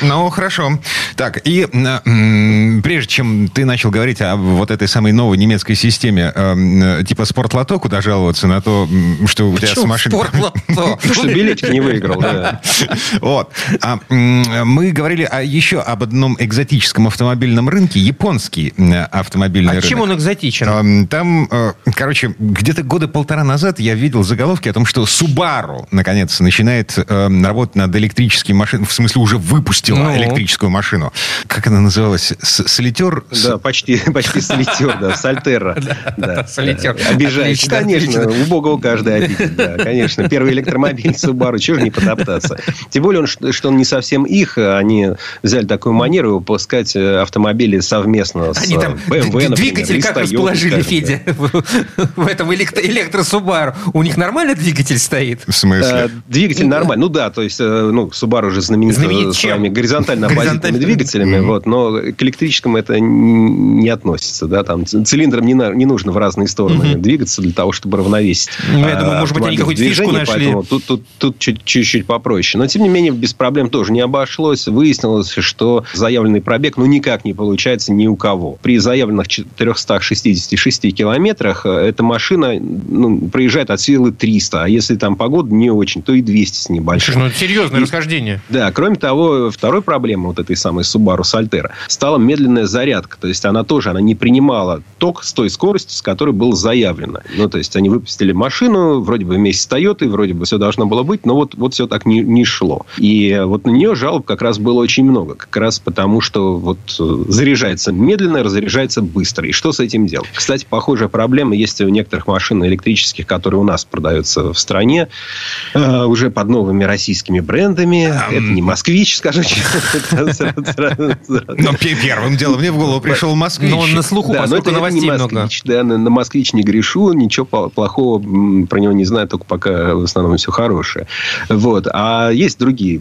Ну, хорошо. Так, и э, прежде чем ты начал говорить о вот этой самой новой немецкой системе, э, типа спортлото, куда жаловаться на то, что у тебя с машиной... спортлото? Что билетик не выиграл, да. Вот. А, мы говорили о, еще об одном экзотическом автомобильном рынке, японский э, автомобильный А рынок. чем он экзотичен? Эм, Там, э, короче, где-то года полтора назад я видел заголовки о том, что Subaru, наконец, начинает э, работать над электрическими машинами. В смысле, уже выпустила Ну? электрическую машину. Как она называлась? С- Солитер? С- Да, почти, почти солитер, да, Сальтерра. Да, солитер. Обижаешь. Конечно, убогого каждый обидит, да, конечно. Первый электромобиль Subaru, чего же не потоптаться. Тем более, он, что что он не совсем их, а они взяли такую манеру выпускать э, автомобили совместно с Они там э, BMW, д- например, как Toyota, расположили, скажем, Федя, в, этом электро, электросубару? У них нормально двигатель стоит? В смысле? Э, Двигатель нормальный. Ну да, то есть, ну, Subaru уже знаменит, своими горизонтально оппозитными двигателями, вот, но к электрическому это не относится, да, там цилиндрам не, на- не нужно в разные стороны двигаться для того, чтобы равновесить. Ну, я думаю, может быть, они какую-то в фишку нашли. Поэтому тут, тут, тут чуть- чуть-чуть попроще. Но, тем не менее, без проблем тоже не обошлось. Выяснилось, что заявленный пробег, ну, никак не получается ни у кого. При заявленных 466 километрах э, эта машина ну, проезжает от силы 300, а если там погода не очень, то и 200 с небольшим. Слушай, ну это серьезное И- расхождение. Да, кроме того, второй проблемой вот этой самой Subaru Solterra стала медленная зарядка. То есть, она тоже она не принимала ток с той скоростью, с которой было заявлено. Ну, то есть, они выпустили машину, вроде бы вместе с Toyota, вроде бы все должно было быть, но вот, вот все так не, не шло. И вот на нее жалоб как раз было очень много. Как раз потому, что вот э, заряжается медленно, разряжается быстро. И что с этим делать? Кстати, похожая проблема есть у некоторых машин электрических, которые у нас продаются в стране, э, уже под новыми российскими брендами. Это не москвич, скажу честно. Но пе- первым делом мне в голову пришел москвич. Но он на слуху, поскольку это, это не новостей много. москвич. Да, на, москвич не грешу, ничего плохого про него не знаю, только пока в основном все хорошее. Вот. А есть другие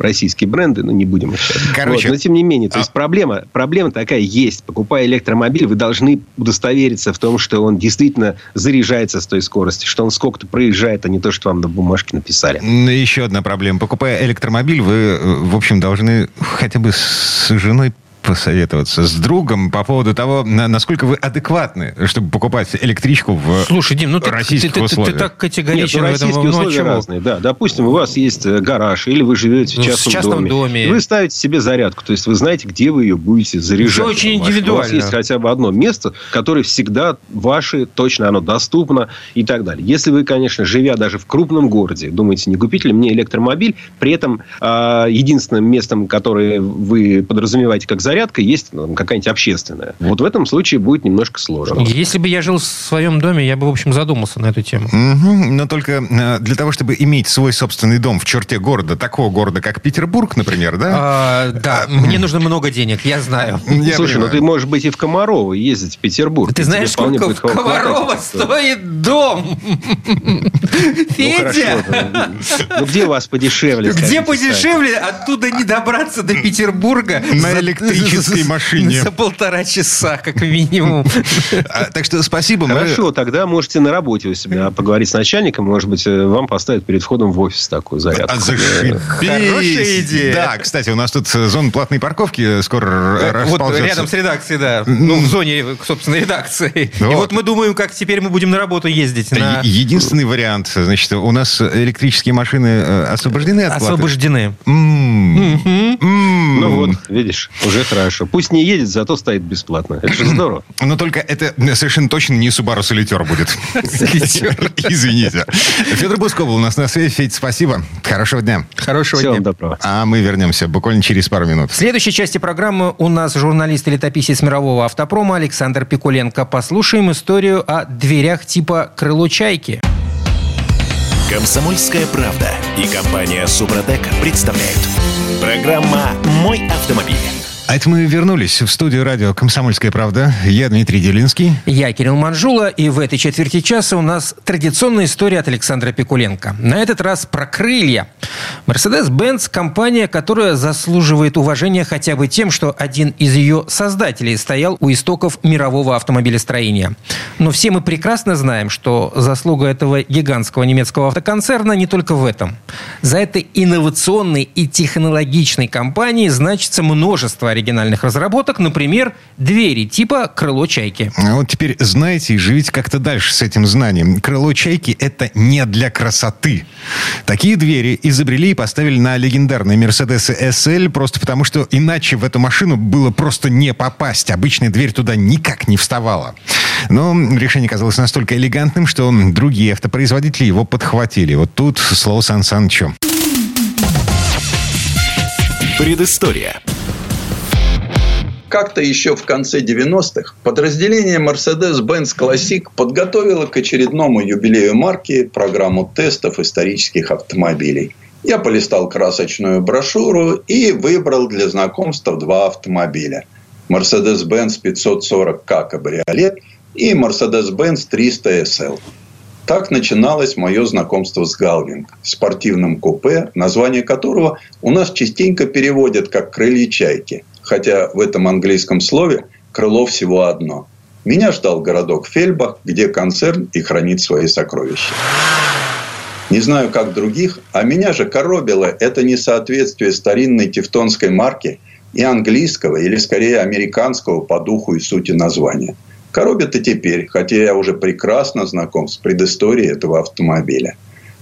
российские бренды, но не будем их. Короче, Вот, Но тем не менее, то а- есть проблема, проблема такая есть. Покупая электромобиль, вы должны удостовериться в том, что он действительно заряжается с той скорости, что он сколько-то проезжает, а не то, что вам на бумажке написали. Ну, Еще одна проблема. Покупая электромобиль, вы, э, в общем, должны хотя бы с женой посоветоваться с другом по поводу того, на- насколько вы адекватны, чтобы покупать электричку в Слушай, Дим, ну ты, ты, российских ты- ты- ты условиях. так Нет, категоричен ну, в этом. российские Ну, а условия чего? разные. Да, допустим, у вас есть э, гараж, или вы живете в Ну, в частном, частном доме. доме. И вы ставите себе зарядку. То есть вы знаете, где вы ее будете заряжать. Всё очень машину. У вас индивидуально. есть хотя бы одно место, которое всегда ваше, точно оно доступно и так далее. Если вы, конечно, живя даже в крупном городе, думаете, не купить ли мне электромобиль, при этом а, единственным местом, которое вы подразумеваете как зарядка, есть ну, какая-нибудь общественная. Вот в этом случае будет немножко сложно. Если бы я жил в своем доме, я бы, в общем, задумался на эту тему. Мгм. Но только э, для того, чтобы иметь свой собственный дом в черте города, такого города, как Петербург, например, да? А, да, мне нужно много денег, я знаю. Я Слушай, ну понимаю. ты можешь быть и в Комарово, и ездить в Петербург. Ты знаешь, сколько в. Комарово стоит дом? Ну, Федя! хорошо. Ну, где у вас подешевле? Где подешевле, оттуда не добраться до Петербурга На за- электрической машине. За полтора часа, как минимум. Так что спасибо. Хорошо, тогда можете на работе у себя поговорить с начальником. Может быть, вам поставят перед входом в офис такую зарядку. Хорошая идея. Да, кстати, у нас тут зона платной парковки скоро Вот рядом с редакцией, да. Ну, в зоне, собственно, редакции. И Вот. мы думаем, как теперь мы будем на работу ездить. Единственный вариант, значит, у нас электрические машины освобождены от платы? Освобождены. Ну вот, видишь, уже хорошо. Пусть не едет, зато стоит бесплатно. Это же здорово. Но только это совершенно точно не Subaru Solitaire будет. Извините. Федор Бусков был у нас на связи. Федь, спасибо. Хорошего дня. Хорошего Всего дня. доброго. А мы вернемся буквально через пару минут. В следующей части программы у нас журналист и летописец мирового автопрома Александр Пикуленко. Послушаем историю о дверях типа крыло чайки. Комсомольская правда и компания Супротек представляют. Программа «Мой автомобиль». А это мы вернулись в студию радио «Комсомольская правда». Я Дмитрий Делинский. Я Кирилл Манжула, и в этой четверти часа у нас традиционная история от Александра Пикуленко. На этот раз про крылья. Mercedes-Benz – компания, которая заслуживает уважения хотя бы тем, что один из ее создателей стоял у истоков мирового автомобилестроения. Но все мы прекрасно знаем, что заслуга этого гигантского немецкого автоконцерна не только в этом. За этой инновационной и технологичной компанией значится множество разработок, например, двери типа крыло чайки. А вот теперь знаете и живите как-то дальше с этим знанием. Крыло чайки – это не для красоты. Такие двери изобрели и поставили на легендарные Mercedes SL просто потому, что иначе в эту машину было просто не попасть. Обычная дверь туда никак не вставала. Но решение казалось настолько элегантным, что другие автопроизводители его подхватили. Вот тут слово Сан Санычу. Предыстория. Как-то еще в конце 90-х подразделение Mercedes-Benz Classic подготовило к очередному юбилею марки программу тестов исторических автомобилей. Я полистал красочную брошюру и выбрал для знакомства два автомобиля. Mercedes-Benz 540K кабриолет и Mercedes-Benz 300 SL. Так начиналось мое знакомство с Галвинг, спортивным купе, название которого у нас частенько переводят как «крылья чайки», хотя в этом английском слове крыло всего одно. Меня ждал городок Фельбах, где концерн и хранит свои сокровища. Не знаю, как других, а меня же коробило это несоответствие старинной тевтонской марки и английского, или скорее американского по духу и сути названия. Коробит и теперь, хотя я уже прекрасно знаком с предысторией этого автомобиля.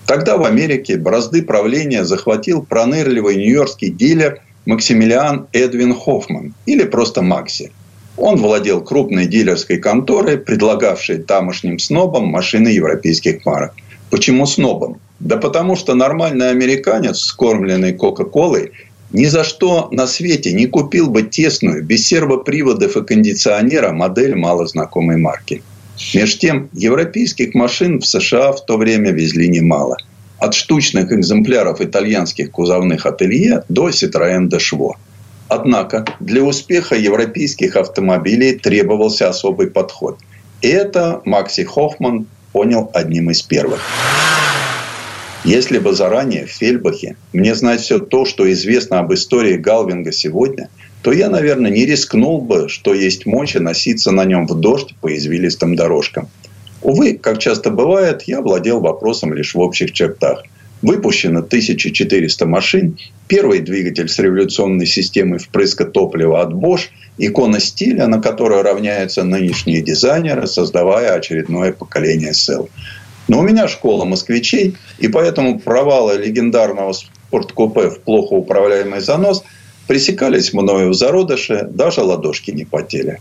Тогда в Америке бразды правления захватил пронырливый нью-йоркский дилер Максимилиан Эдвин Хоффман, или просто Макси. Он владел крупной дилерской конторой, предлагавшей тамошним снобам машины европейских марок. Почему снобам? Да потому что нормальный американец, скормленный Кока-Колой, ни за что на свете не купил бы тесную, без сервоприводов и кондиционера модель малознакомой марки. Меж тем, европейских машин в США в то время везли немало. От штучных экземпляров итальянских кузовных ателье до Citroën Deshvo. Однако для успеха европейских автомобилей требовался особый подход. И это Макси Хоффман понял одним из первых. Если бы заранее в Фельбахе мне знать все то, что известно об истории Галвинга сегодня, то я, наверное, не рискнул бы, что есть мочи носиться на нем в дождь по извилистым дорожкам. Увы, как часто бывает, я владел вопросом лишь в общих чертах. Выпущено 1400 машин, первый двигатель с революционной системой впрыска топлива от Bosch, икона стиля, на которую равняются нынешние дизайнеры, создавая очередное поколение сел. Но у меня школа москвичей, и поэтому провалы легендарного спорткупе в плохо управляемый занос пресекались мною в зародыше, даже ладошки не потели.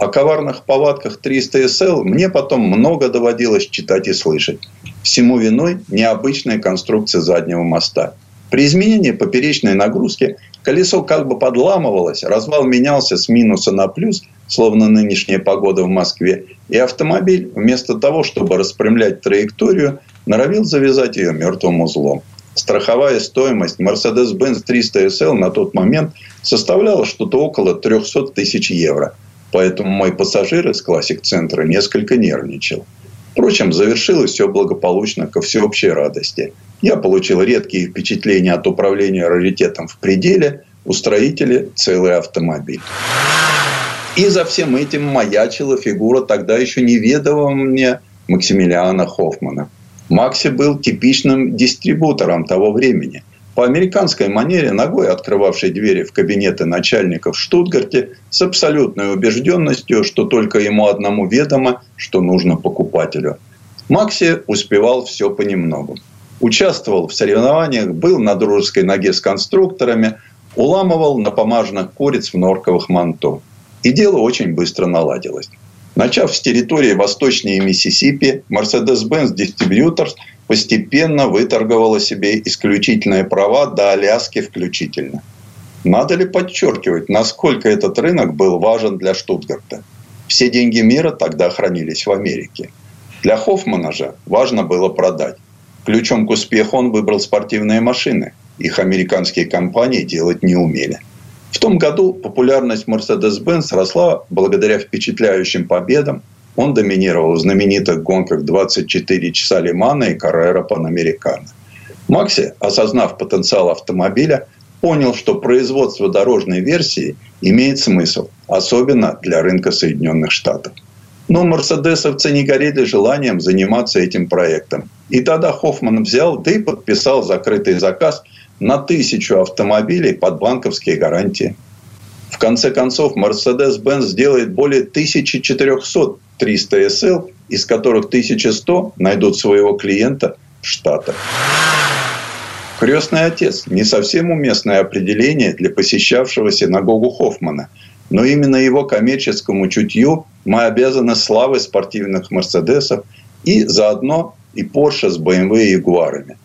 О коварных повадках 300 SL мне потом много доводилось читать и слышать. Всему виной необычная конструкция заднего моста. При изменении поперечной нагрузки колесо как бы подламывалось, развал менялся с минуса на плюс, словно нынешняя погода в Москве, и автомобиль вместо того, чтобы распрямлять траекторию, норовил завязать ее мертвым узлом. Страховая стоимость Mercedes-Benz 300 SL на тот момент составляла что-то около 300 тысяч евро. Поэтому мой пассажир из классик-центра несколько нервничал. Впрочем, завершилось все благополучно ко всеобщей радости. Я получил редкие впечатления от управления раритетом в пределе, у строителя целый автомобиль. И за всем этим маячила фигура тогда еще неведомого мне Максимилиана Хоффмана. Макси был типичным дистрибутором того времени. По американской манере, ногой открывавший двери в кабинеты начальников в Штутгарте с абсолютной убежденностью, что только ему одному ведомо, что нужно покупателю. Макси успевал все понемногу. Участвовал в соревнованиях, был на дружеской ноге с конструкторами, уламывал на помажных куриц в норковых манто. И дело очень быстро наладилось. Начав с территории восточнее Миссисипи, Mercedes-Benz Distributors постепенно выторговала себе исключительные права до Аляски включительно. Надо ли подчеркивать, насколько этот рынок был важен для Штутгарта? Все деньги мира тогда хранились в Америке. Для Хоффмана же важно было продать. Ключом к успеху он выбрал спортивные машины. Их американские компании делать не умели. В том году популярность Mercedes-Benz росла благодаря впечатляющим победам. Он доминировал в знаменитых гонках 24 часа Лимана и Каррера Панамерикана. Макси, осознав потенциал автомобиля, понял, что производство дорожной версии имеет смысл, особенно для рынка Соединенных Штатов. Но мерседесовцы не горели желанием заниматься этим проектом. И тогда Хоффман взял, да и подписал закрытый заказ на тысячу автомобилей под банковские гарантии. В конце концов, Mercedes-Benz сделает более 1400 300 SL, из которых 1100 найдут своего клиента в Штатах. Крестный отец – не совсем уместное определение для посещавшего синагогу Хоффмана, но именно его коммерческому чутью мы обязаны славой спортивных Мерседесов и заодно и Порше с BMW и Ягуарами.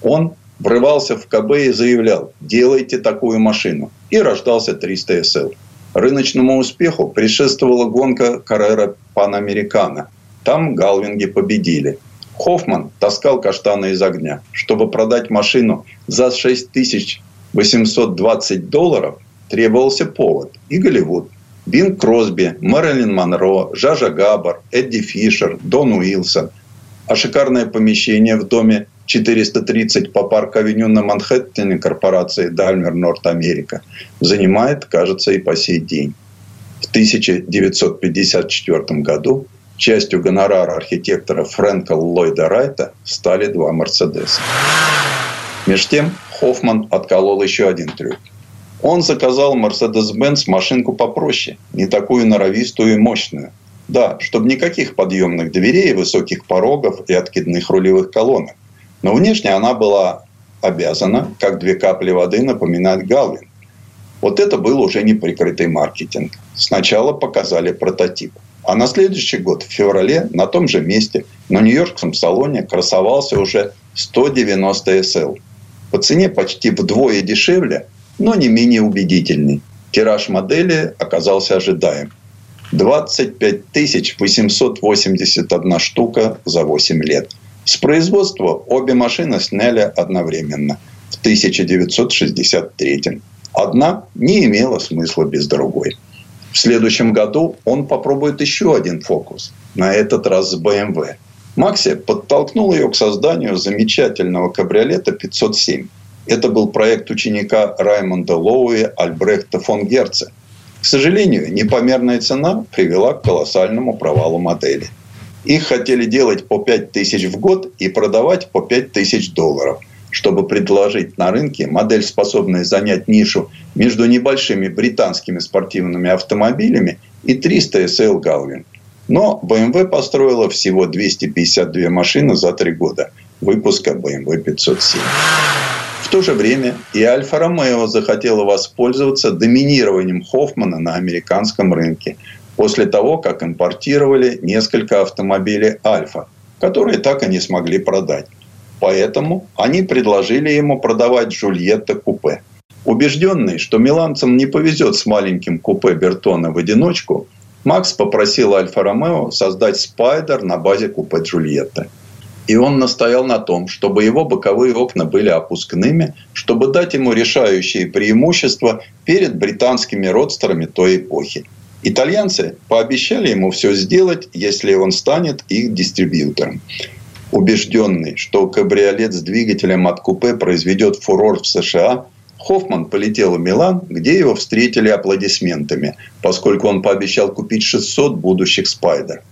Он врывался в КБ и заявлял «делайте такую машину». И рождался 300 SL. Рыночному успеху предшествовала гонка Каррера Панамерикана. Там галвинги победили. Хоффман таскал каштаны из огня. Чтобы продать машину за 6820 долларов, требовался повод и Голливуд. Бин Кросби, Мэрилин Монро, Жажа Габбар, Эдди Фишер, Дон Уилсон. А шикарное помещение в доме 430 по парк-авеню на Манхэттене корпорации Дальмер Норт Америка занимает, кажется, и по сей день. В 1954 году частью гонорара архитектора Фрэнка Ллойда Райта стали два «Мерседеса». Меж тем Хоффман отколол еще один трюк. Он заказал Mercedes-Benz машинку попроще, не такую норовистую и мощную. Да, чтобы никаких подъемных дверей, высоких порогов и откидных рулевых колонок. Но внешне она была обязана, как две капли воды, напоминать Галвин. Вот это был уже неприкрытый маркетинг. Сначала показали прототип. А на следующий год, в феврале, на том же месте, на Нью-Йоркском салоне красовался уже 190 SL. По цене почти вдвое дешевле, но не менее убедительный. Тираж модели оказался ожидаем. 25 881 штука за 8 лет – с производства обе машины сняли одновременно в 1963. Одна не имела смысла без другой. В следующем году он попробует еще один фокус, на этот раз с BMW. Макси подтолкнул ее к созданию замечательного кабриолета 507. Это был проект ученика Раймонда Лоуи Альбрехта фон Герце. К сожалению, непомерная цена привела к колоссальному провалу модели – их хотели делать по 5 тысяч в год и продавать по 5 тысяч долларов, чтобы предложить на рынке модель, способная занять нишу между небольшими британскими спортивными автомобилями и 300 SL Galvin. Но BMW построила всего 252 машины за три года выпуска BMW 507. В то же время и Альфа Ромео захотела воспользоваться доминированием Хоффмана на американском рынке, после того, как импортировали несколько автомобилей «Альфа», которые так и не смогли продать. Поэтому они предложили ему продавать «Джульетта купе». Убежденный, что миланцам не повезет с маленьким купе Бертона в одиночку, Макс попросил Альфа-Ромео создать «Спайдер» на базе купе «Джульетта». И он настоял на том, чтобы его боковые окна были опускными, чтобы дать ему решающие преимущества перед британскими родстерами той эпохи – Итальянцы пообещали ему все сделать, если он станет их дистрибьютором. Убежденный, что кабриолет с двигателем от купе произведет фурор в США, Хоффман полетел в Милан, где его встретили аплодисментами, поскольку он пообещал купить 600 будущих «Спайдер».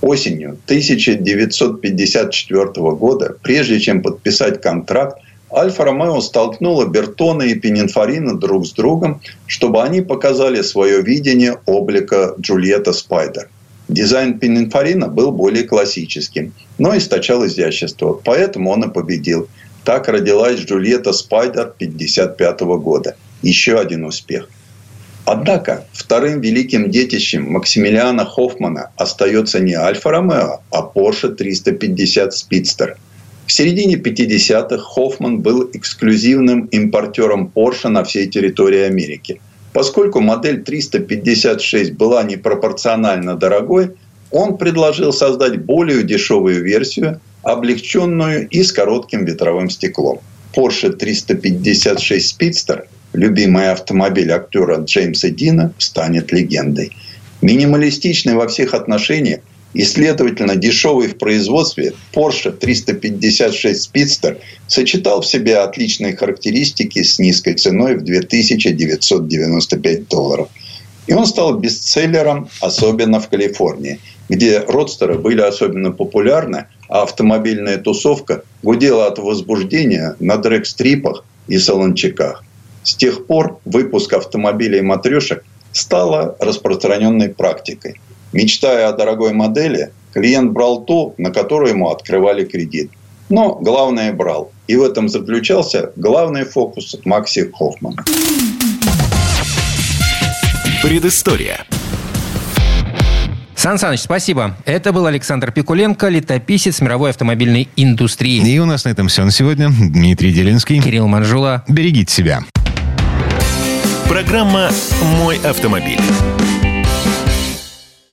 Осенью 1954 года, прежде чем подписать контракт, Альфа-Ромео столкнула Бертона и Пининфорина друг с другом, чтобы они показали свое видение облика Джульетта Спайдер. Дизайн Пининфорина был более классическим, но источал изящество, поэтому он и победил. Так родилась Джульетта Спайдер 1955 года. Еще один успех. Однако вторым великим детищем Максимилиана Хоффмана остается не Альфа-Ромео, а Porsche 350 Speedster. В середине 50-х Хоффман был эксклюзивным импортером Porsche на всей территории Америки. Поскольку модель 356 была непропорционально дорогой, он предложил создать более дешевую версию, облегченную и с коротким ветровым стеклом. Porsche 356 Speedster, любимый автомобиль актера Джеймса Дина, станет легендой. Минималистичный во всех отношениях и, следовательно, дешевый в производстве, Porsche 356 Speedster сочетал в себе отличные характеристики с низкой ценой в 2995 долларов. И он стал бестселлером, особенно в Калифорнии, где родстеры были особенно популярны, а автомобильная тусовка гудела от возбуждения на дрэг-стрипах и солончаках. С тех пор выпуск автомобилей матрешек стала распространенной практикой. Мечтая о дорогой модели, клиент брал ту, на которую ему открывали кредит. Но главное брал. И в этом заключался главный фокус Макси Хоффмана. Предыстория. Сан Саныч, спасибо. Это был Александр Пикуленко, летописец мировой автомобильной индустрии. И у нас на этом все на сегодня. Дмитрий Делинский. Кирилл Манжула. Берегите себя. Программа «Мой автомобиль».